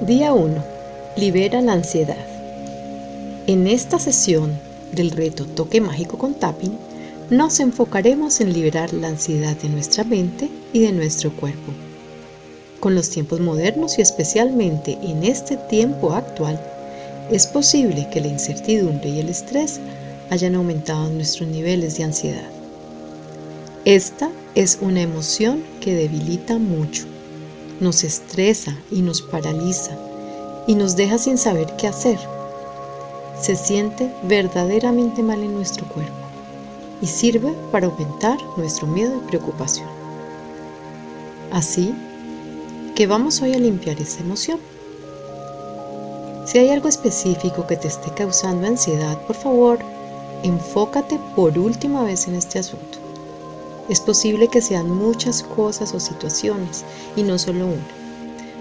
Día 1. Libera la ansiedad. En esta sesión del reto Toque Mágico con Tapping, nos enfocaremos en liberar la ansiedad de nuestra mente y de nuestro cuerpo. Con los tiempos modernos y especialmente en este tiempo actual, es posible que la incertidumbre y el estrés hayan aumentado nuestros niveles de ansiedad. Esta es una emoción que debilita mucho nos estresa y nos paraliza y nos deja sin saber qué hacer. Se siente verdaderamente mal en nuestro cuerpo y sirve para aumentar nuestro miedo y preocupación. Así que vamos hoy a limpiar esa emoción. Si hay algo específico que te esté causando ansiedad, por favor, enfócate por última vez en este asunto. Es posible que sean muchas cosas o situaciones y no solo una.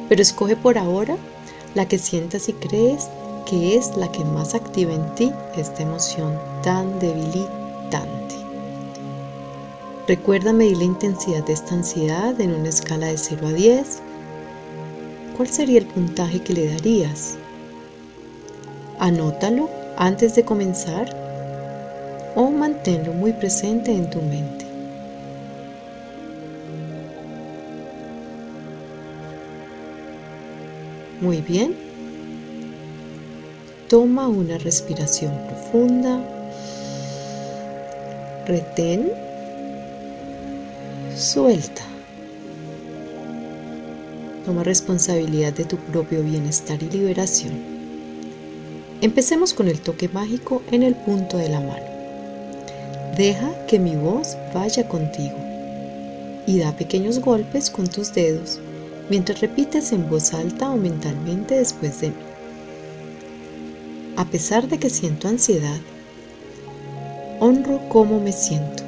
Pero escoge por ahora la que sientas y crees que es la que más activa en ti esta emoción tan debilitante. Recuerda medir la intensidad de esta ansiedad en una escala de 0 a 10. ¿Cuál sería el puntaje que le darías? Anótalo antes de comenzar o manténlo muy presente en tu mente. Muy bien. Toma una respiración profunda. Retén. Suelta. Toma responsabilidad de tu propio bienestar y liberación. Empecemos con el toque mágico en el punto de la mano. Deja que mi voz vaya contigo y da pequeños golpes con tus dedos mientras repites en voz alta o mentalmente después de mí. A pesar de que siento ansiedad, honro cómo me siento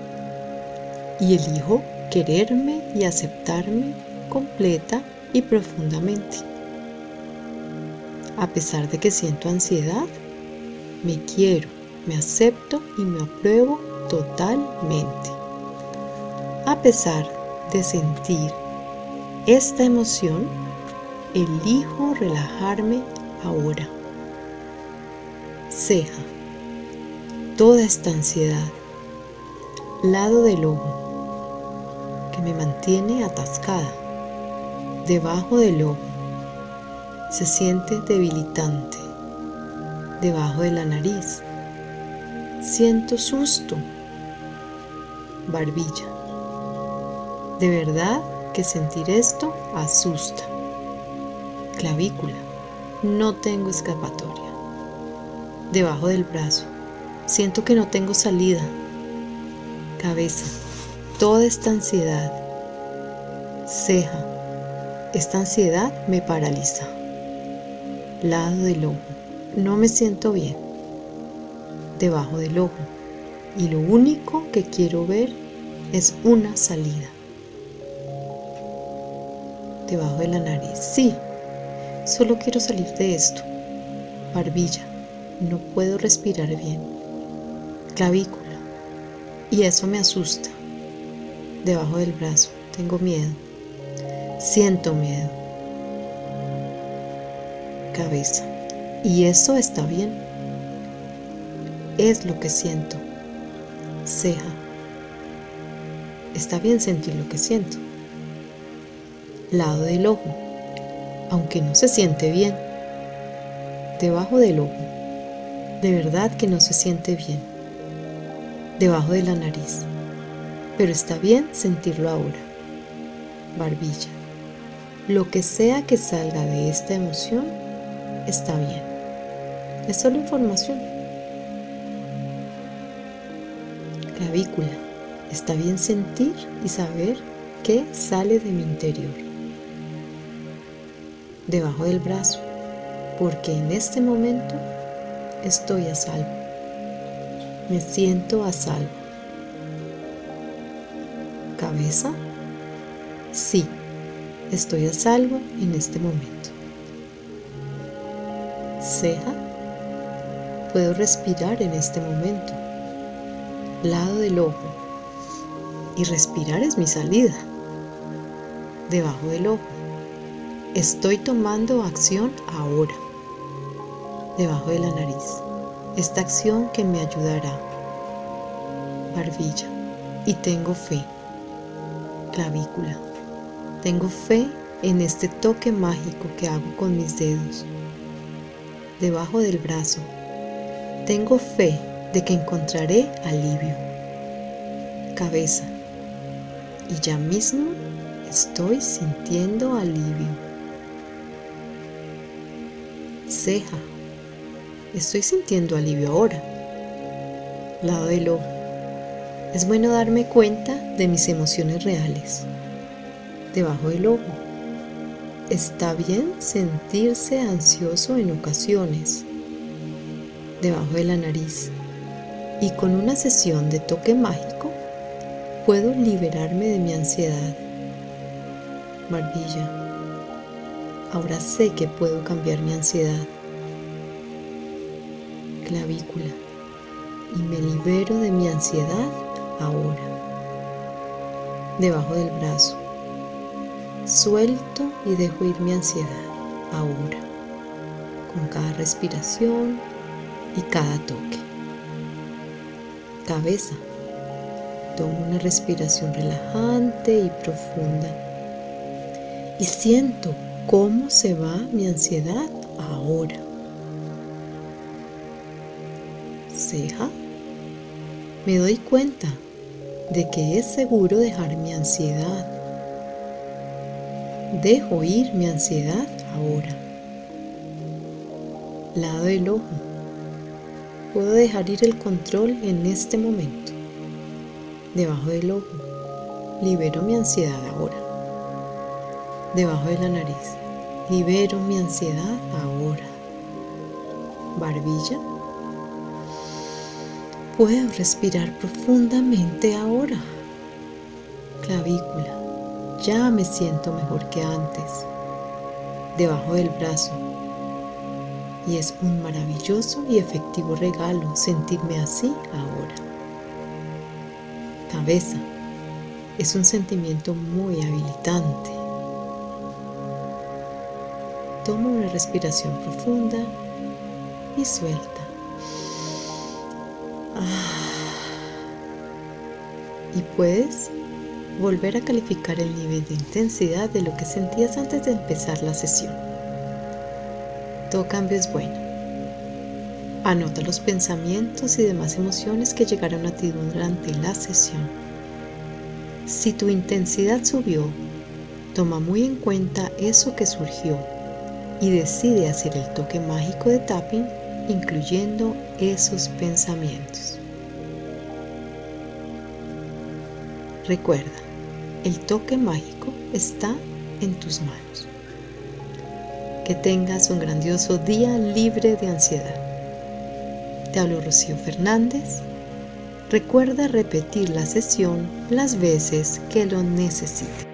y elijo quererme y aceptarme completa y profundamente. A pesar de que siento ansiedad, me quiero, me acepto y me apruebo totalmente. A pesar de sentir esta emoción, elijo relajarme ahora. Ceja. Toda esta ansiedad. Lado del ojo que me mantiene atascada. Debajo del ojo. Se siente debilitante. Debajo de la nariz. Siento susto. Barbilla. De verdad que sentir esto asusta. Clavícula. No tengo escapatoria. Debajo del brazo. Siento que no tengo salida. Cabeza. Toda esta ansiedad. Ceja. Esta ansiedad me paraliza. Lado del ojo. No me siento bien. Debajo del ojo. Y lo único que quiero ver es una salida debajo de la nariz. Sí, solo quiero salir de esto. Barbilla, no puedo respirar bien. Clavícula, y eso me asusta. Debajo del brazo, tengo miedo. Siento miedo. Cabeza, y eso está bien. Es lo que siento. Ceja. Está bien sentir lo que siento lado del ojo, aunque no se siente bien. Debajo del ojo, de verdad que no se siente bien. Debajo de la nariz, pero está bien sentirlo ahora. Barbilla. Lo que sea que salga de esta emoción está bien. Es solo información. Clavícula. Está bien sentir y saber qué sale de mi interior debajo del brazo, porque en este momento estoy a salvo. Me siento a salvo. Cabeza, sí, estoy a salvo en este momento. Ceja, puedo respirar en este momento. Lado del ojo, y respirar es mi salida. Debajo del ojo Estoy tomando acción ahora, debajo de la nariz. Esta acción que me ayudará. Barbilla. Y tengo fe. Clavícula. Tengo fe en este toque mágico que hago con mis dedos. Debajo del brazo. Tengo fe de que encontraré alivio. Cabeza. Y ya mismo estoy sintiendo alivio. Ceja. Estoy sintiendo alivio ahora. Lado del ojo. Es bueno darme cuenta de mis emociones reales. Debajo del ojo. Está bien sentirse ansioso en ocasiones. Debajo de la nariz. Y con una sesión de toque mágico puedo liberarme de mi ansiedad. Barbilla. Ahora sé que puedo cambiar mi ansiedad. Clavícula. Y me libero de mi ansiedad ahora. Debajo del brazo. Suelto y dejo ir mi ansiedad ahora. Con cada respiración y cada toque. Cabeza. Tomo una respiración relajante y profunda. Y siento cómo se va mi ansiedad ahora. Ceja. Me doy cuenta de que es seguro dejar mi ansiedad. Dejo ir mi ansiedad ahora. Lado del ojo. Puedo dejar ir el control en este momento. Debajo del ojo. Libero mi ansiedad ahora debajo de la nariz. Libero mi ansiedad ahora. Barbilla. Puedo respirar profundamente ahora. Clavícula. Ya me siento mejor que antes. Debajo del brazo. Y es un maravilloso y efectivo regalo sentirme así ahora. Cabeza. Es un sentimiento muy habilitante. Toma una respiración profunda y suelta. Ah. Y puedes volver a calificar el nivel de intensidad de lo que sentías antes de empezar la sesión. Todo cambio es bueno. Anota los pensamientos y demás emociones que llegaron a ti durante la sesión. Si tu intensidad subió, toma muy en cuenta eso que surgió y decide hacer el toque mágico de tapping incluyendo esos pensamientos. Recuerda, el toque mágico está en tus manos. Que tengas un grandioso día libre de ansiedad. Te hablo Rocío Fernández. Recuerda repetir la sesión las veces que lo necesites.